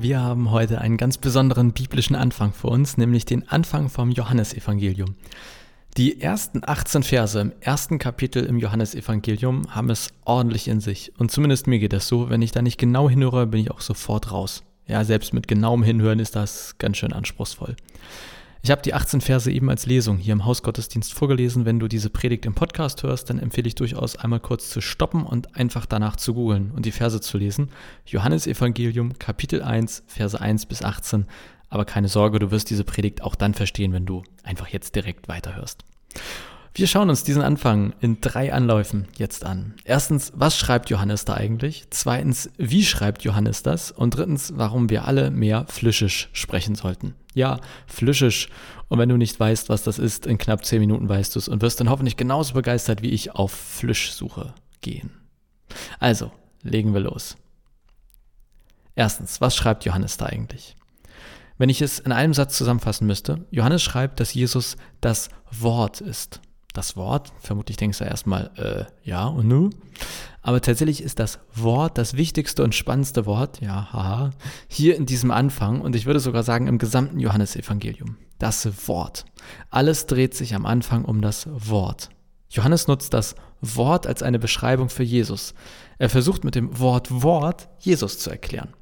Wir haben heute einen ganz besonderen biblischen Anfang vor uns, nämlich den Anfang vom Johannesevangelium. Die ersten 18 Verse im ersten Kapitel im Johannesevangelium haben es ordentlich in sich. Und zumindest mir geht das so, wenn ich da nicht genau hinhöre, bin ich auch sofort raus. Ja, selbst mit genauem Hinhören ist das ganz schön anspruchsvoll. Ich habe die 18 Verse eben als Lesung hier im Hausgottesdienst vorgelesen. Wenn du diese Predigt im Podcast hörst, dann empfehle ich durchaus einmal kurz zu stoppen und einfach danach zu googeln und die Verse zu lesen. Johannes Evangelium Kapitel 1, Verse 1 bis 18. Aber keine Sorge, du wirst diese Predigt auch dann verstehen, wenn du einfach jetzt direkt weiterhörst. Wir schauen uns diesen Anfang in drei Anläufen jetzt an. Erstens, was schreibt Johannes da eigentlich? Zweitens, wie schreibt Johannes das? Und drittens, warum wir alle mehr Flüschisch sprechen sollten. Ja, Flüschisch. Und wenn du nicht weißt, was das ist, in knapp zehn Minuten weißt du es und wirst dann hoffentlich genauso begeistert wie ich auf Flüschsuche gehen. Also, legen wir los. Erstens, was schreibt Johannes da eigentlich? Wenn ich es in einem Satz zusammenfassen müsste, Johannes schreibt, dass Jesus das Wort ist das Wort. Vermutlich denkst du erstmal, äh, ja und nu. Aber tatsächlich ist das Wort das wichtigste und spannendste Wort, ja, haha, hier in diesem Anfang und ich würde sogar sagen im gesamten Johannesevangelium. Das Wort. Alles dreht sich am Anfang um das Wort. Johannes nutzt das Wort als eine Beschreibung für Jesus. Er versucht mit dem Wort Wort Jesus zu erklären.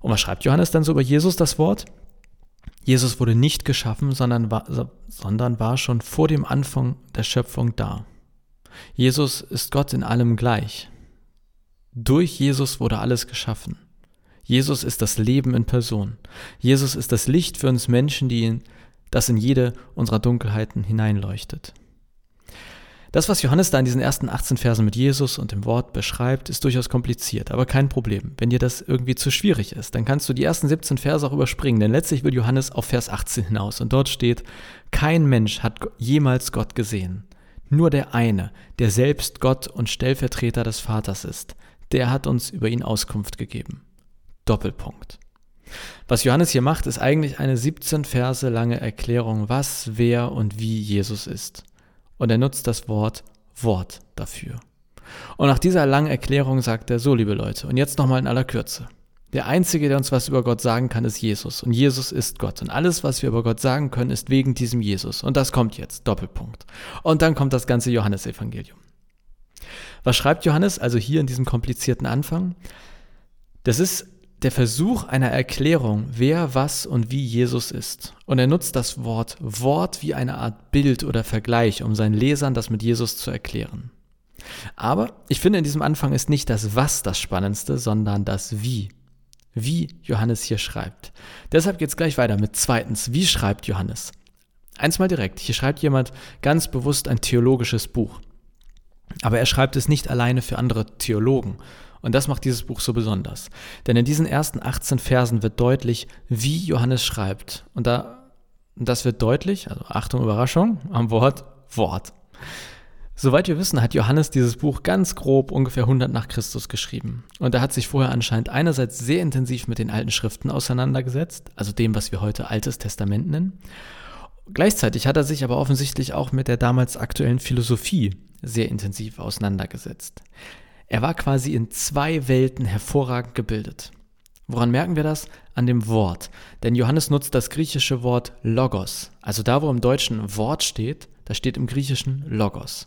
Und was schreibt Johannes dann so über Jesus das Wort? Jesus wurde nicht geschaffen, sondern war, sondern war schon vor dem Anfang der Schöpfung da. Jesus ist Gott in allem gleich. Durch Jesus wurde alles geschaffen. Jesus ist das Leben in Person. Jesus ist das Licht für uns Menschen, die in, das in jede unserer Dunkelheiten hineinleuchtet. Das, was Johannes da in diesen ersten 18 Versen mit Jesus und dem Wort beschreibt, ist durchaus kompliziert, aber kein Problem. Wenn dir das irgendwie zu schwierig ist, dann kannst du die ersten 17 Verse auch überspringen, denn letztlich will Johannes auf Vers 18 hinaus und dort steht, kein Mensch hat jemals Gott gesehen. Nur der eine, der selbst Gott und Stellvertreter des Vaters ist, der hat uns über ihn Auskunft gegeben. Doppelpunkt. Was Johannes hier macht, ist eigentlich eine 17 Verse lange Erklärung, was, wer und wie Jesus ist und er nutzt das Wort Wort dafür. Und nach dieser langen Erklärung sagt er so, liebe Leute, und jetzt nochmal in aller Kürze. Der Einzige, der uns was über Gott sagen kann, ist Jesus. Und Jesus ist Gott. Und alles, was wir über Gott sagen können, ist wegen diesem Jesus. Und das kommt jetzt. Doppelpunkt. Und dann kommt das ganze Johannesevangelium. Was schreibt Johannes also hier in diesem komplizierten Anfang? Das ist der Versuch einer Erklärung, wer, was und wie Jesus ist. Und er nutzt das Wort Wort wie eine Art Bild oder Vergleich, um seinen Lesern das mit Jesus zu erklären. Aber ich finde, in diesem Anfang ist nicht das Was das Spannendste, sondern das Wie. Wie Johannes hier schreibt. Deshalb geht es gleich weiter mit zweitens. Wie schreibt Johannes? Eins mal direkt. Hier schreibt jemand ganz bewusst ein theologisches Buch. Aber er schreibt es nicht alleine für andere Theologen und das macht dieses Buch so besonders. Denn in diesen ersten 18 Versen wird deutlich, wie Johannes schreibt. Und da, das wird deutlich, also Achtung, Überraschung, am Wort Wort. Soweit wir wissen, hat Johannes dieses Buch ganz grob ungefähr 100 nach Christus geschrieben. Und er hat sich vorher anscheinend einerseits sehr intensiv mit den alten Schriften auseinandergesetzt, also dem, was wir heute Altes Testament nennen. Gleichzeitig hat er sich aber offensichtlich auch mit der damals aktuellen Philosophie sehr intensiv auseinandergesetzt. Er war quasi in zwei Welten hervorragend gebildet. Woran merken wir das? An dem Wort. Denn Johannes nutzt das griechische Wort Logos. Also da, wo im Deutschen Wort steht, da steht im Griechischen Logos.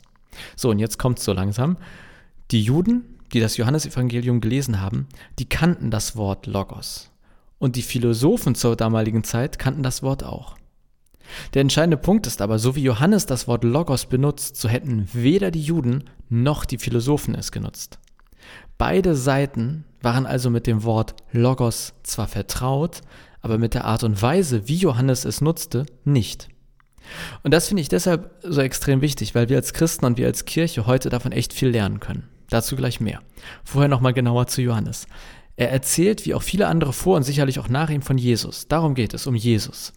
So, und jetzt kommt so langsam. Die Juden, die das Johannesevangelium gelesen haben, die kannten das Wort Logos. Und die Philosophen zur damaligen Zeit kannten das Wort auch. Der entscheidende Punkt ist aber, so wie Johannes das Wort Logos benutzt, so hätten weder die Juden noch die Philosophen es genutzt. Beide Seiten waren also mit dem Wort Logos zwar vertraut, aber mit der Art und Weise, wie Johannes es nutzte, nicht. Und das finde ich deshalb so extrem wichtig, weil wir als Christen und wir als Kirche heute davon echt viel lernen können. Dazu gleich mehr. Vorher nochmal genauer zu Johannes. Er erzählt, wie auch viele andere vor und sicherlich auch nach ihm, von Jesus. Darum geht es, um Jesus.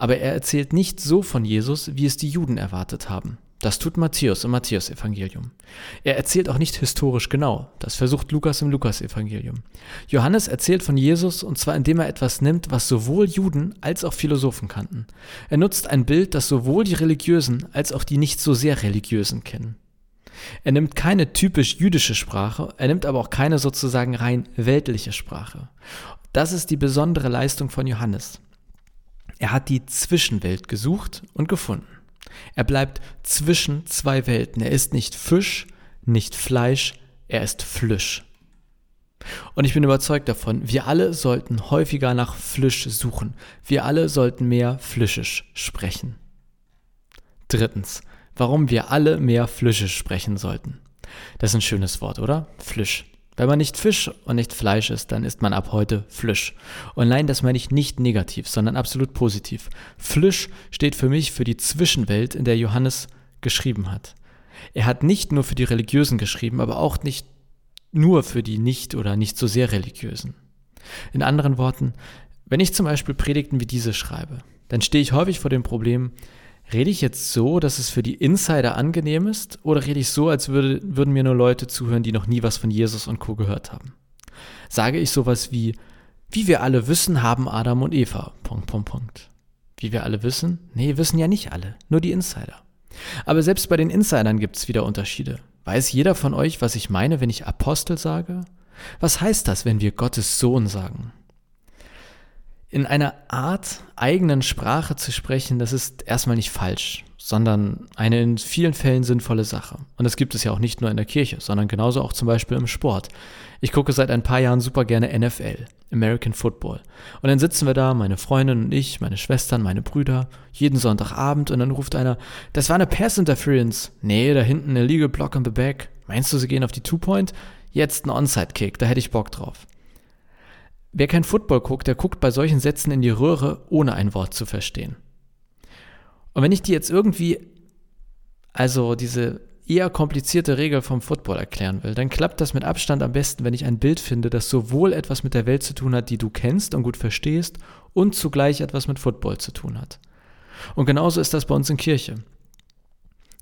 Aber er erzählt nicht so von Jesus, wie es die Juden erwartet haben. Das tut Matthäus im Matthäus-Evangelium. Er erzählt auch nicht historisch genau. Das versucht Lukas im Lukas-Evangelium. Johannes erzählt von Jesus und zwar indem er etwas nimmt, was sowohl Juden als auch Philosophen kannten. Er nutzt ein Bild, das sowohl die Religiösen als auch die nicht so sehr Religiösen kennen. Er nimmt keine typisch jüdische Sprache, er nimmt aber auch keine sozusagen rein weltliche Sprache. Das ist die besondere Leistung von Johannes. Er hat die Zwischenwelt gesucht und gefunden. Er bleibt zwischen zwei Welten. Er ist nicht Fisch, nicht Fleisch, er ist Flisch. Und ich bin überzeugt davon, wir alle sollten häufiger nach Flisch suchen. Wir alle sollten mehr Flischisch sprechen. Drittens, warum wir alle mehr Flischisch sprechen sollten. Das ist ein schönes Wort, oder? Flisch. Wenn man nicht Fisch und nicht Fleisch ist, dann ist man ab heute Flisch. Und nein, das meine ich nicht negativ, sondern absolut positiv. Flisch steht für mich für die Zwischenwelt, in der Johannes geschrieben hat. Er hat nicht nur für die Religiösen geschrieben, aber auch nicht nur für die nicht oder nicht so sehr Religiösen. In anderen Worten, wenn ich zum Beispiel Predigten wie diese schreibe, dann stehe ich häufig vor dem Problem, rede ich jetzt so, dass es für die Insider angenehm ist, oder rede ich so, als würde, würden mir nur Leute zuhören, die noch nie was von Jesus und Co. gehört haben? Sage ich sowas wie, wie wir alle wissen, haben Adam und Eva. Punkt, Punkt, Punkt. Wie wir alle wissen? Nee, wissen ja nicht alle, nur die Insider. Aber selbst bei den Insidern gibt es wieder Unterschiede. Weiß jeder von euch, was ich meine, wenn ich Apostel sage? Was heißt das, wenn wir Gottes Sohn sagen? In einer Art eigenen Sprache zu sprechen, das ist erstmal nicht falsch, sondern eine in vielen Fällen sinnvolle Sache. Und das gibt es ja auch nicht nur in der Kirche, sondern genauso auch zum Beispiel im Sport. Ich gucke seit ein paar Jahren super gerne NFL, American Football. Und dann sitzen wir da, meine Freundin und ich, meine Schwestern, meine Brüder, jeden Sonntagabend und dann ruft einer, das war eine Pass Interference. Nee, da hinten eine Legal Block on the back. Meinst du, sie gehen auf die Two-Point? Jetzt ein Onside-Kick, da hätte ich Bock drauf. Wer kein Football guckt, der guckt bei solchen Sätzen in die Röhre, ohne ein Wort zu verstehen. Und wenn ich die jetzt irgendwie, also diese eher komplizierte Regel vom Football erklären will, dann klappt das mit Abstand am besten, wenn ich ein Bild finde, das sowohl etwas mit der Welt zu tun hat, die du kennst und gut verstehst, und zugleich etwas mit Football zu tun hat. Und genauso ist das bei uns in Kirche.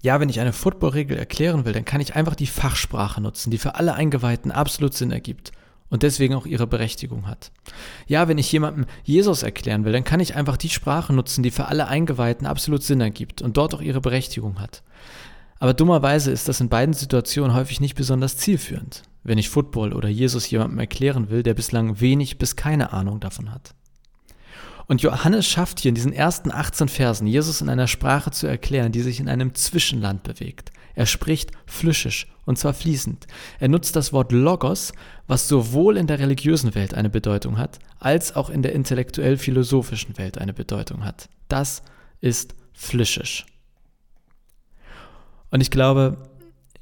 Ja, wenn ich eine Football-Regel erklären will, dann kann ich einfach die Fachsprache nutzen, die für alle Eingeweihten absolut Sinn ergibt und deswegen auch ihre Berechtigung hat. Ja, wenn ich jemandem Jesus erklären will, dann kann ich einfach die Sprache nutzen, die für alle Eingeweihten absolut Sinn ergibt und dort auch ihre Berechtigung hat. Aber dummerweise ist das in beiden Situationen häufig nicht besonders zielführend, wenn ich Football oder Jesus jemandem erklären will, der bislang wenig bis keine Ahnung davon hat. Und Johannes schafft hier in diesen ersten 18 Versen, Jesus in einer Sprache zu erklären, die sich in einem Zwischenland bewegt. Er spricht flüschisch und zwar fließend. Er nutzt das Wort Logos, was sowohl in der religiösen Welt eine Bedeutung hat, als auch in der intellektuell-philosophischen Welt eine Bedeutung hat. Das ist flischisch. Und ich glaube,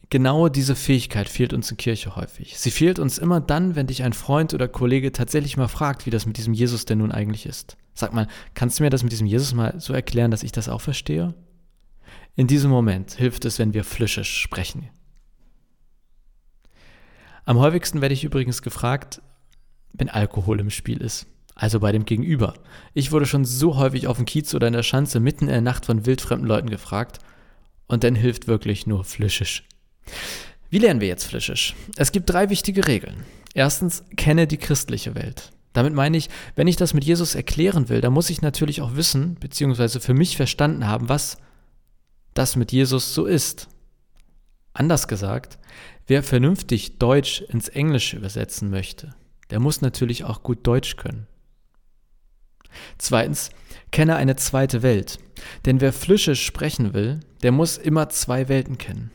genau diese Fähigkeit fehlt uns in Kirche häufig. Sie fehlt uns immer dann, wenn dich ein Freund oder Kollege tatsächlich mal fragt, wie das mit diesem Jesus denn nun eigentlich ist. Sag mal, kannst du mir das mit diesem Jesus mal so erklären, dass ich das auch verstehe? In diesem Moment hilft es, wenn wir flüschisch sprechen. Am häufigsten werde ich übrigens gefragt, wenn Alkohol im Spiel ist. Also bei dem Gegenüber. Ich wurde schon so häufig auf dem Kiez oder in der Schanze mitten in der Nacht von wildfremden Leuten gefragt. Und dann hilft wirklich nur flüschisch. Wie lernen wir jetzt flüschisch? Es gibt drei wichtige Regeln. Erstens, kenne die christliche Welt. Damit meine ich, wenn ich das mit Jesus erklären will, dann muss ich natürlich auch wissen, beziehungsweise für mich verstanden haben, was das mit Jesus so ist. Anders gesagt, wer vernünftig Deutsch ins Englische übersetzen möchte, der muss natürlich auch gut Deutsch können. Zweitens, kenne eine zweite Welt. Denn wer Flüschisch sprechen will, der muss immer zwei Welten kennen.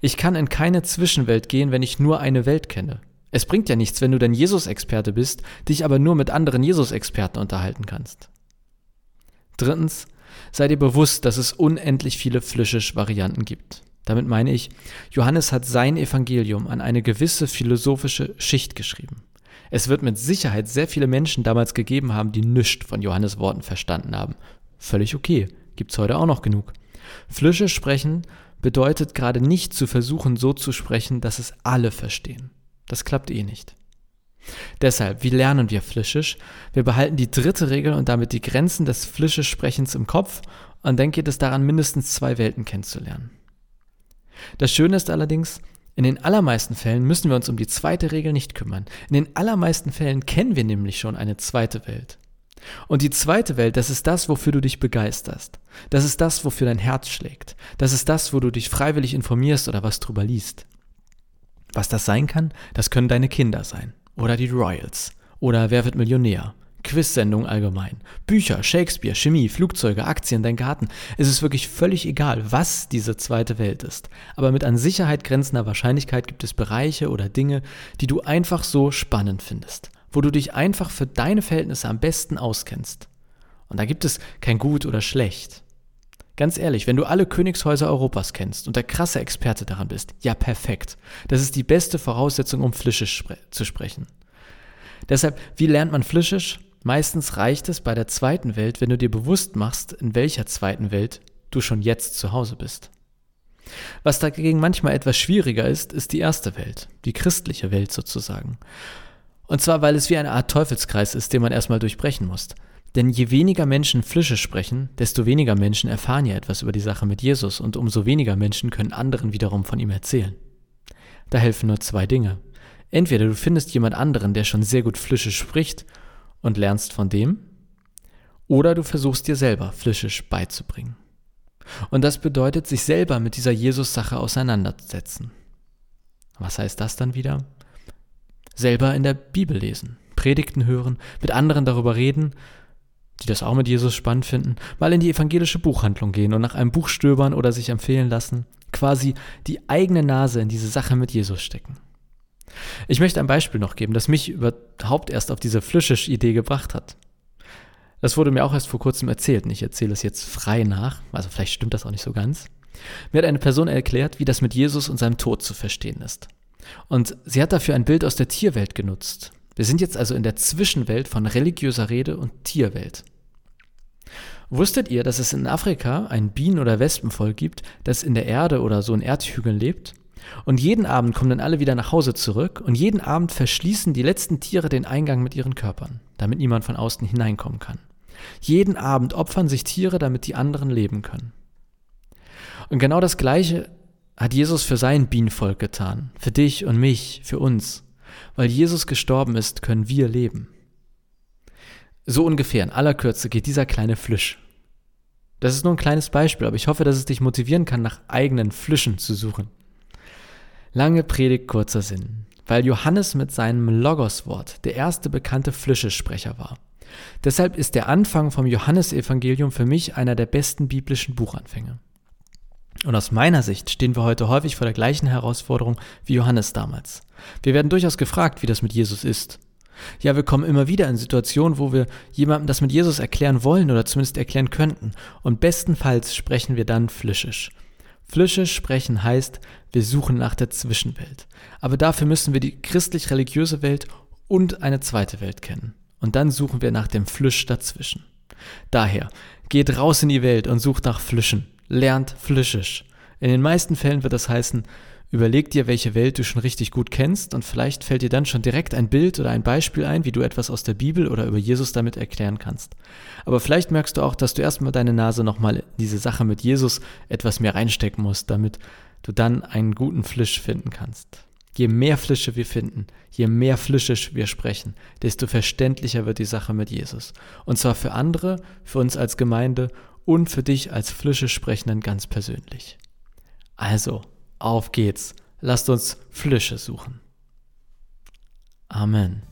Ich kann in keine Zwischenwelt gehen, wenn ich nur eine Welt kenne. Es bringt ja nichts, wenn du denn Jesus-Experte bist, dich aber nur mit anderen Jesus-Experten unterhalten kannst. Drittens, sei dir bewusst, dass es unendlich viele Flüschisch-Varianten gibt. Damit meine ich, Johannes hat sein Evangelium an eine gewisse philosophische Schicht geschrieben. Es wird mit Sicherheit sehr viele Menschen damals gegeben haben, die nichts von Johannes Worten verstanden haben. Völlig okay, gibt's heute auch noch genug. Flüschisch sprechen bedeutet gerade nicht zu versuchen, so zu sprechen, dass es alle verstehen. Das klappt eh nicht. Deshalb, wie lernen wir Flischisch? Wir behalten die dritte Regel und damit die Grenzen des Flischisch-Sprechens im Kopf und dann geht es daran, mindestens zwei Welten kennenzulernen. Das Schöne ist allerdings, in den allermeisten Fällen müssen wir uns um die zweite Regel nicht kümmern. In den allermeisten Fällen kennen wir nämlich schon eine zweite Welt. Und die zweite Welt, das ist das, wofür du dich begeisterst. Das ist das, wofür dein Herz schlägt. Das ist das, wo du dich freiwillig informierst oder was drüber liest. Was das sein kann, das können deine Kinder sein. Oder die Royals. Oder Wer wird Millionär. Quizsendungen allgemein. Bücher, Shakespeare, Chemie, Flugzeuge, Aktien, dein Garten. Es ist wirklich völlig egal, was diese zweite Welt ist. Aber mit an Sicherheit grenzender Wahrscheinlichkeit gibt es Bereiche oder Dinge, die du einfach so spannend findest wo du dich einfach für deine Verhältnisse am besten auskennst. Und da gibt es kein Gut oder Schlecht. Ganz ehrlich, wenn du alle Königshäuser Europas kennst und der krasse Experte daran bist, ja perfekt. Das ist die beste Voraussetzung, um Flischisch spre zu sprechen. Deshalb, wie lernt man Flischisch? Meistens reicht es bei der zweiten Welt, wenn du dir bewusst machst, in welcher zweiten Welt du schon jetzt zu Hause bist. Was dagegen manchmal etwas schwieriger ist, ist die erste Welt, die christliche Welt sozusagen. Und zwar, weil es wie eine Art Teufelskreis ist, den man erstmal durchbrechen muss. Denn je weniger Menschen Flische sprechen, desto weniger Menschen erfahren ja etwas über die Sache mit Jesus und umso weniger Menschen können anderen wiederum von ihm erzählen. Da helfen nur zwei Dinge. Entweder du findest jemand anderen, der schon sehr gut Flische spricht und lernst von dem, oder du versuchst dir selber Flischisch beizubringen. Und das bedeutet, sich selber mit dieser Jesus-Sache auseinandersetzen. Was heißt das dann wieder? selber in der Bibel lesen, Predigten hören, mit anderen darüber reden, die das auch mit Jesus spannend finden, mal in die evangelische Buchhandlung gehen und nach einem Buch stöbern oder sich empfehlen lassen, quasi die eigene Nase in diese Sache mit Jesus stecken. Ich möchte ein Beispiel noch geben, das mich überhaupt erst auf diese Flüschisch-Idee gebracht hat. Das wurde mir auch erst vor kurzem erzählt und ich erzähle es jetzt frei nach, also vielleicht stimmt das auch nicht so ganz. Mir hat eine Person erklärt, wie das mit Jesus und seinem Tod zu verstehen ist. Und sie hat dafür ein Bild aus der Tierwelt genutzt. Wir sind jetzt also in der Zwischenwelt von religiöser Rede und Tierwelt. Wusstet ihr, dass es in Afrika ein Bienen- oder Wespenvolk gibt, das in der Erde oder so in Erdhügeln lebt? Und jeden Abend kommen dann alle wieder nach Hause zurück und jeden Abend verschließen die letzten Tiere den Eingang mit ihren Körpern, damit niemand von außen hineinkommen kann. Jeden Abend opfern sich Tiere, damit die anderen leben können. Und genau das Gleiche hat Jesus für sein Bienenvolk getan, für dich und mich, für uns. Weil Jesus gestorben ist, können wir leben. So ungefähr in aller Kürze geht dieser kleine Flisch. Das ist nur ein kleines Beispiel, aber ich hoffe, dass es dich motivieren kann, nach eigenen Flischen zu suchen. Lange Predigt, kurzer Sinn. Weil Johannes mit seinem Logoswort der erste bekannte Flischesprecher war. Deshalb ist der Anfang vom Johannesevangelium für mich einer der besten biblischen Buchanfänge. Und aus meiner Sicht stehen wir heute häufig vor der gleichen Herausforderung wie Johannes damals. Wir werden durchaus gefragt, wie das mit Jesus ist. Ja, wir kommen immer wieder in Situationen, wo wir jemandem das mit Jesus erklären wollen oder zumindest erklären könnten. Und bestenfalls sprechen wir dann Flischisch. Flischisch sprechen heißt, wir suchen nach der Zwischenwelt. Aber dafür müssen wir die christlich-religiöse Welt und eine zweite Welt kennen. Und dann suchen wir nach dem Flisch dazwischen. Daher, geht raus in die Welt und sucht nach Flischen lernt Flischisch. In den meisten Fällen wird das heißen, überleg dir, welche Welt du schon richtig gut kennst und vielleicht fällt dir dann schon direkt ein Bild oder ein Beispiel ein, wie du etwas aus der Bibel oder über Jesus damit erklären kannst. Aber vielleicht merkst du auch, dass du erstmal deine Nase nochmal in diese Sache mit Jesus etwas mehr reinstecken musst, damit du dann einen guten Flisch finden kannst. Je mehr Flische wir finden, je mehr Flischisch wir sprechen, desto verständlicher wird die Sache mit Jesus. Und zwar für andere, für uns als Gemeinde und für dich als Flische Sprechenden ganz persönlich. Also, auf geht's. Lasst uns Flische suchen. Amen.